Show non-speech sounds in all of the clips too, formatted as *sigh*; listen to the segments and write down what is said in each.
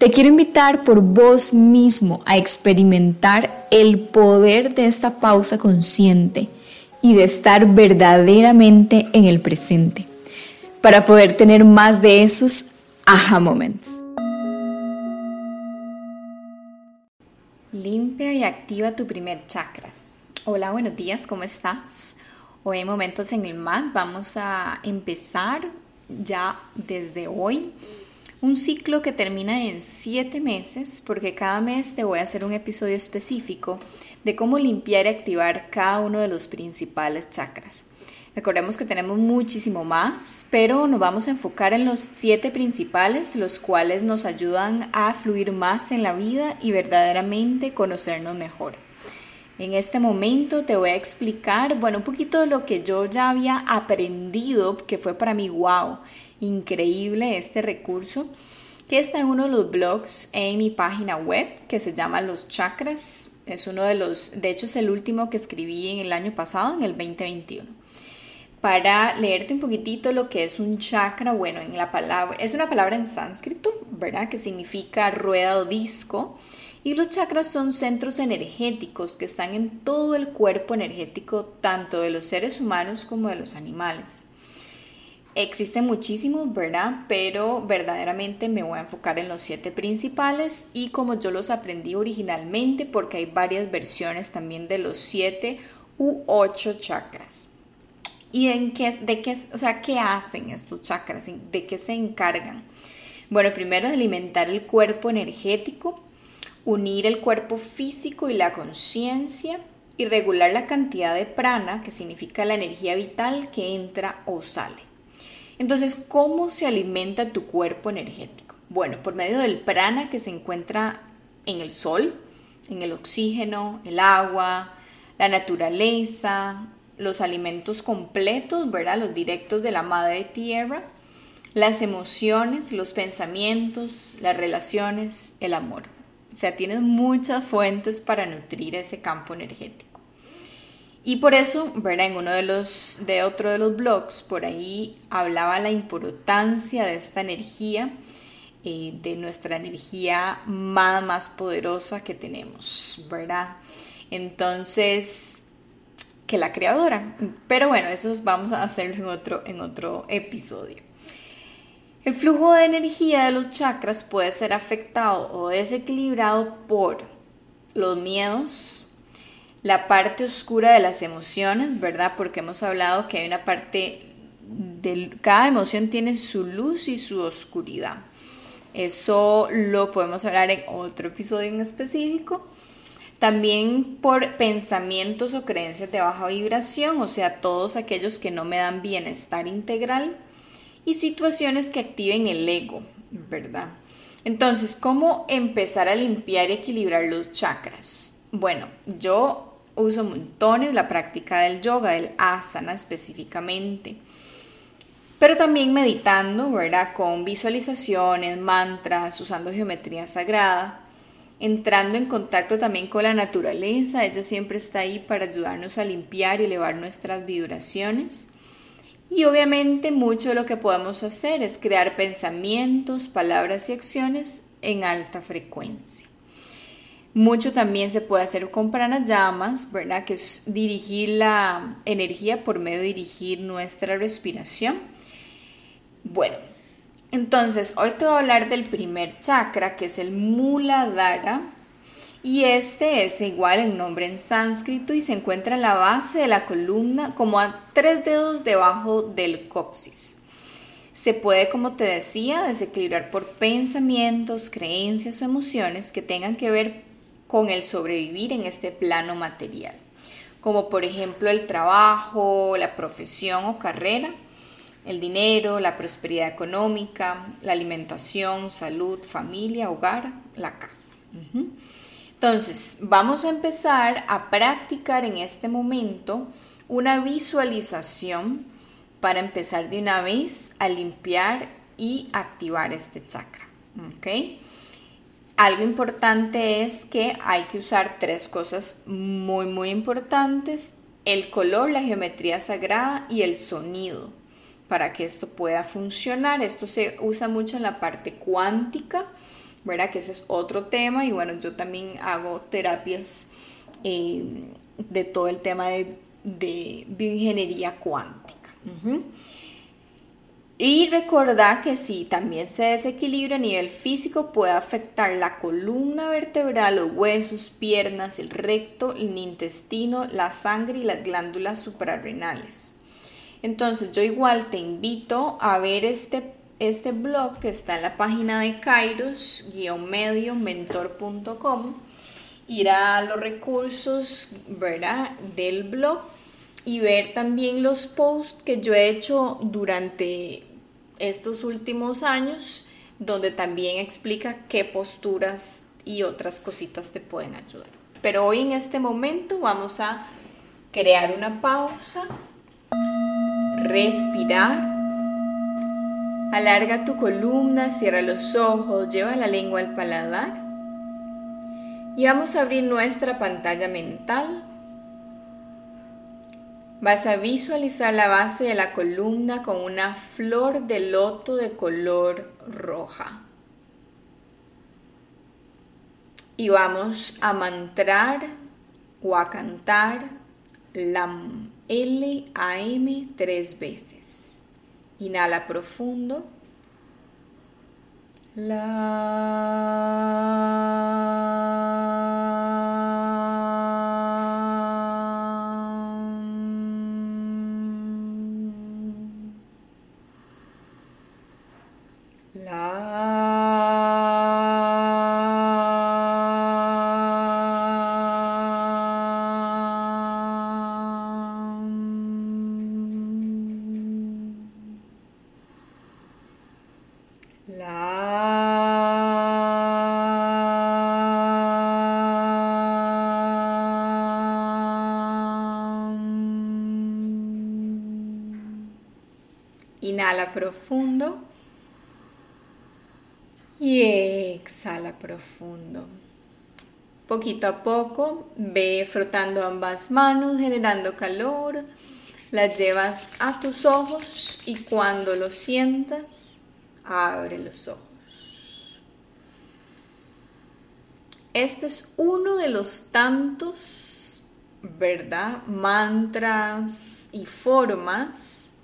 Te quiero invitar por vos mismo a experimentar el poder de esta pausa consciente y de estar verdaderamente en el presente para poder tener más de esos aha moments. Limpia y activa tu primer chakra. Hola, buenos días, ¿cómo estás? Hoy en Momentos en el MAT vamos a empezar ya desde hoy un ciclo que termina en siete meses, porque cada mes te voy a hacer un episodio específico de cómo limpiar y activar cada uno de los principales chakras. Recordemos que tenemos muchísimo más, pero nos vamos a enfocar en los siete principales, los cuales nos ayudan a fluir más en la vida y verdaderamente conocernos mejor. En este momento te voy a explicar, bueno, un poquito de lo que yo ya había aprendido, que fue para mí, wow, increíble este recurso, que está en uno de los blogs en mi página web, que se llama Los Chakras. Es uno de los, de hecho es el último que escribí en el año pasado, en el 2021. Para leerte un poquitito lo que es un chakra, bueno, en la palabra, es una palabra en sánscrito, ¿verdad? Que significa rueda o disco. Y los chakras son centros energéticos que están en todo el cuerpo energético, tanto de los seres humanos como de los animales. Existen muchísimos, ¿verdad? Pero verdaderamente me voy a enfocar en los siete principales y como yo los aprendí originalmente, porque hay varias versiones también de los siete u ocho chakras. ¿Y en qué, de qué, o sea, qué hacen estos chakras? ¿De qué se encargan? Bueno, primero de alimentar el cuerpo energético, unir el cuerpo físico y la conciencia y regular la cantidad de prana, que significa la energía vital que entra o sale. Entonces, ¿cómo se alimenta tu cuerpo energético? Bueno, por medio del prana que se encuentra en el sol, en el oxígeno, el agua, la naturaleza, los alimentos completos, ¿verdad? Los directos de la madre tierra, las emociones, los pensamientos, las relaciones, el amor. O sea, tienes muchas fuentes para nutrir ese campo energético. Y por eso, ¿verdad? En uno de los, de otro de los blogs, por ahí hablaba la importancia de esta energía, eh, de nuestra energía más, más poderosa que tenemos, ¿verdad? Entonces, que la creadora. Pero bueno, eso vamos a hacerlo en otro, en otro episodio. El flujo de energía de los chakras puede ser afectado o desequilibrado por los miedos, la parte oscura de las emociones, ¿verdad? Porque hemos hablado que hay una parte de cada emoción tiene su luz y su oscuridad. Eso lo podemos hablar en otro episodio en específico. También por pensamientos o creencias de baja vibración, o sea, todos aquellos que no me dan bienestar integral y situaciones que activen el ego, ¿verdad? Entonces, ¿cómo empezar a limpiar y equilibrar los chakras? Bueno, yo uso montones la práctica del yoga, del asana específicamente. Pero también meditando, ¿verdad? Con visualizaciones, mantras, usando geometría sagrada, entrando en contacto también con la naturaleza. Ella siempre está ahí para ayudarnos a limpiar y elevar nuestras vibraciones. Y obviamente mucho de lo que podemos hacer es crear pensamientos, palabras y acciones en alta frecuencia. Mucho también se puede hacer con pranayamas, ¿verdad? Que es dirigir la energía por medio de dirigir nuestra respiración. Bueno, entonces hoy te voy a hablar del primer chakra, que es el Muladhara. Y este es igual el nombre en sánscrito y se encuentra en la base de la columna como a tres dedos debajo del coxis. Se puede, como te decía, desequilibrar por pensamientos, creencias o emociones que tengan que ver con el sobrevivir en este plano material, como por ejemplo el trabajo, la profesión o carrera, el dinero, la prosperidad económica, la alimentación, salud, familia, hogar, la casa. Entonces, vamos a empezar a practicar en este momento una visualización para empezar de una vez a limpiar y activar este chakra. ¿Ok? Algo importante es que hay que usar tres cosas muy, muy importantes. El color, la geometría sagrada y el sonido para que esto pueda funcionar. Esto se usa mucho en la parte cuántica ¿verdad? Que ese es otro tema y bueno, yo también hago terapias eh, de todo el tema de, bioingeniería cuántica. Y recordar que si también se desequilibra a nivel físico puede afectar la columna vertebral, los huesos, piernas, el recto, el intestino, la sangre y las glándulas suprarrenales. Entonces yo igual te invito a ver este este blog que está en la página de kairos-medio-mentor.com, ir a los recursos ¿verdad? del blog y ver también los posts que yo he hecho durante estos últimos años, donde también explica qué posturas y otras cositas te pueden ayudar. Pero hoy en este momento vamos a crear una pausa, respirar Alarga tu columna, cierra los ojos, lleva la lengua al paladar. Y vamos a abrir nuestra pantalla mental. Vas a visualizar la base de la columna con una flor de loto de color roja. Y vamos a mantrar o a cantar la L-A-M tres veces. Inhala profundo. La Inhala profundo y exhala profundo. Poquito a poco ve frotando ambas manos, generando calor. Las llevas a tus ojos y cuando lo sientas, abre los ojos. Este es uno de los tantos, ¿verdad? Mantras y formas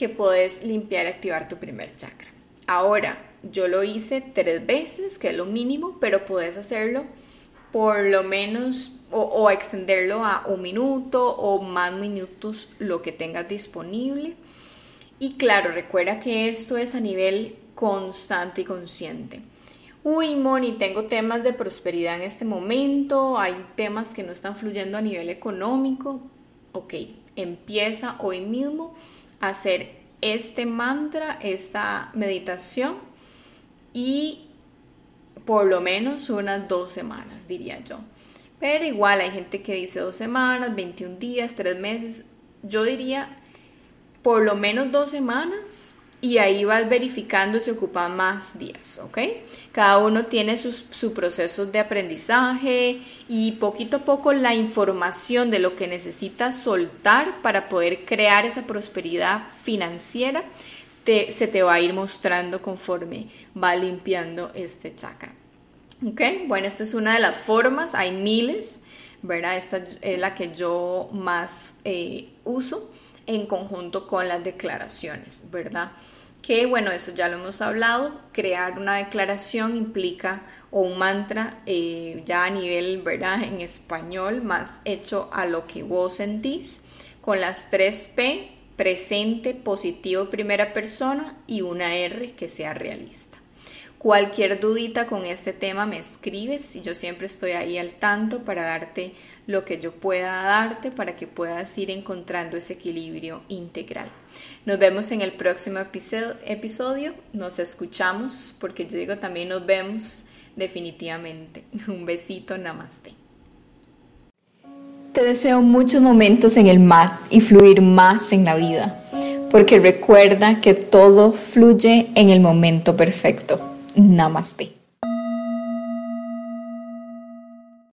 que puedes limpiar y activar tu primer chakra. Ahora, yo lo hice tres veces, que es lo mínimo, pero puedes hacerlo por lo menos o, extenderlo a un minuto o más minutos, lo que tengas disponible. Y claro, recuerda que esto es a nivel constante y consciente. Uy, Moni, tengo temas de prosperidad en este momento, hay temas que no están fluyendo a nivel económico. Ok, empieza hoy mismo hacer este mantra, esta meditación y por lo menos unas dos semanas, diría yo. Pero igual hay gente que dice dos semanas, 21 días, tres meses. Yo diría por lo menos dos semanas y ahí vas verificando si ocupa más días, ¿ok? Cada uno tiene sus, su procesos de aprendizaje y poquito a poco la información de lo que necesitas soltar para poder crear esa prosperidad financiera se te va a ir mostrando conforme va limpiando este chakra. ¿Ok? Bueno, esta es una de las formas, hay miles, ¿verdad? Esta es la que yo más eh, uso en conjunto con las declaraciones, ¿verdad? Que bueno, eso ya lo hemos hablado, crear una declaración implica o un mantra eh, ya a nivel, ¿verdad? En español, más hecho a lo que vos sentís, con las tres P, presente, positivo, primera persona y una R que sea realista. Cualquier dudita con este tema me escribes y yo siempre estoy ahí al tanto para darte lo que yo pueda darte para que puedas ir encontrando ese equilibrio integral. Nos vemos en el próximo episodio, nos escuchamos porque yo digo también nos vemos definitivamente. *laughs* Un besito, namaste. Te deseo muchos momentos en el mat y fluir más en la vida, porque recuerda que todo fluye en el momento perfecto. Namaste.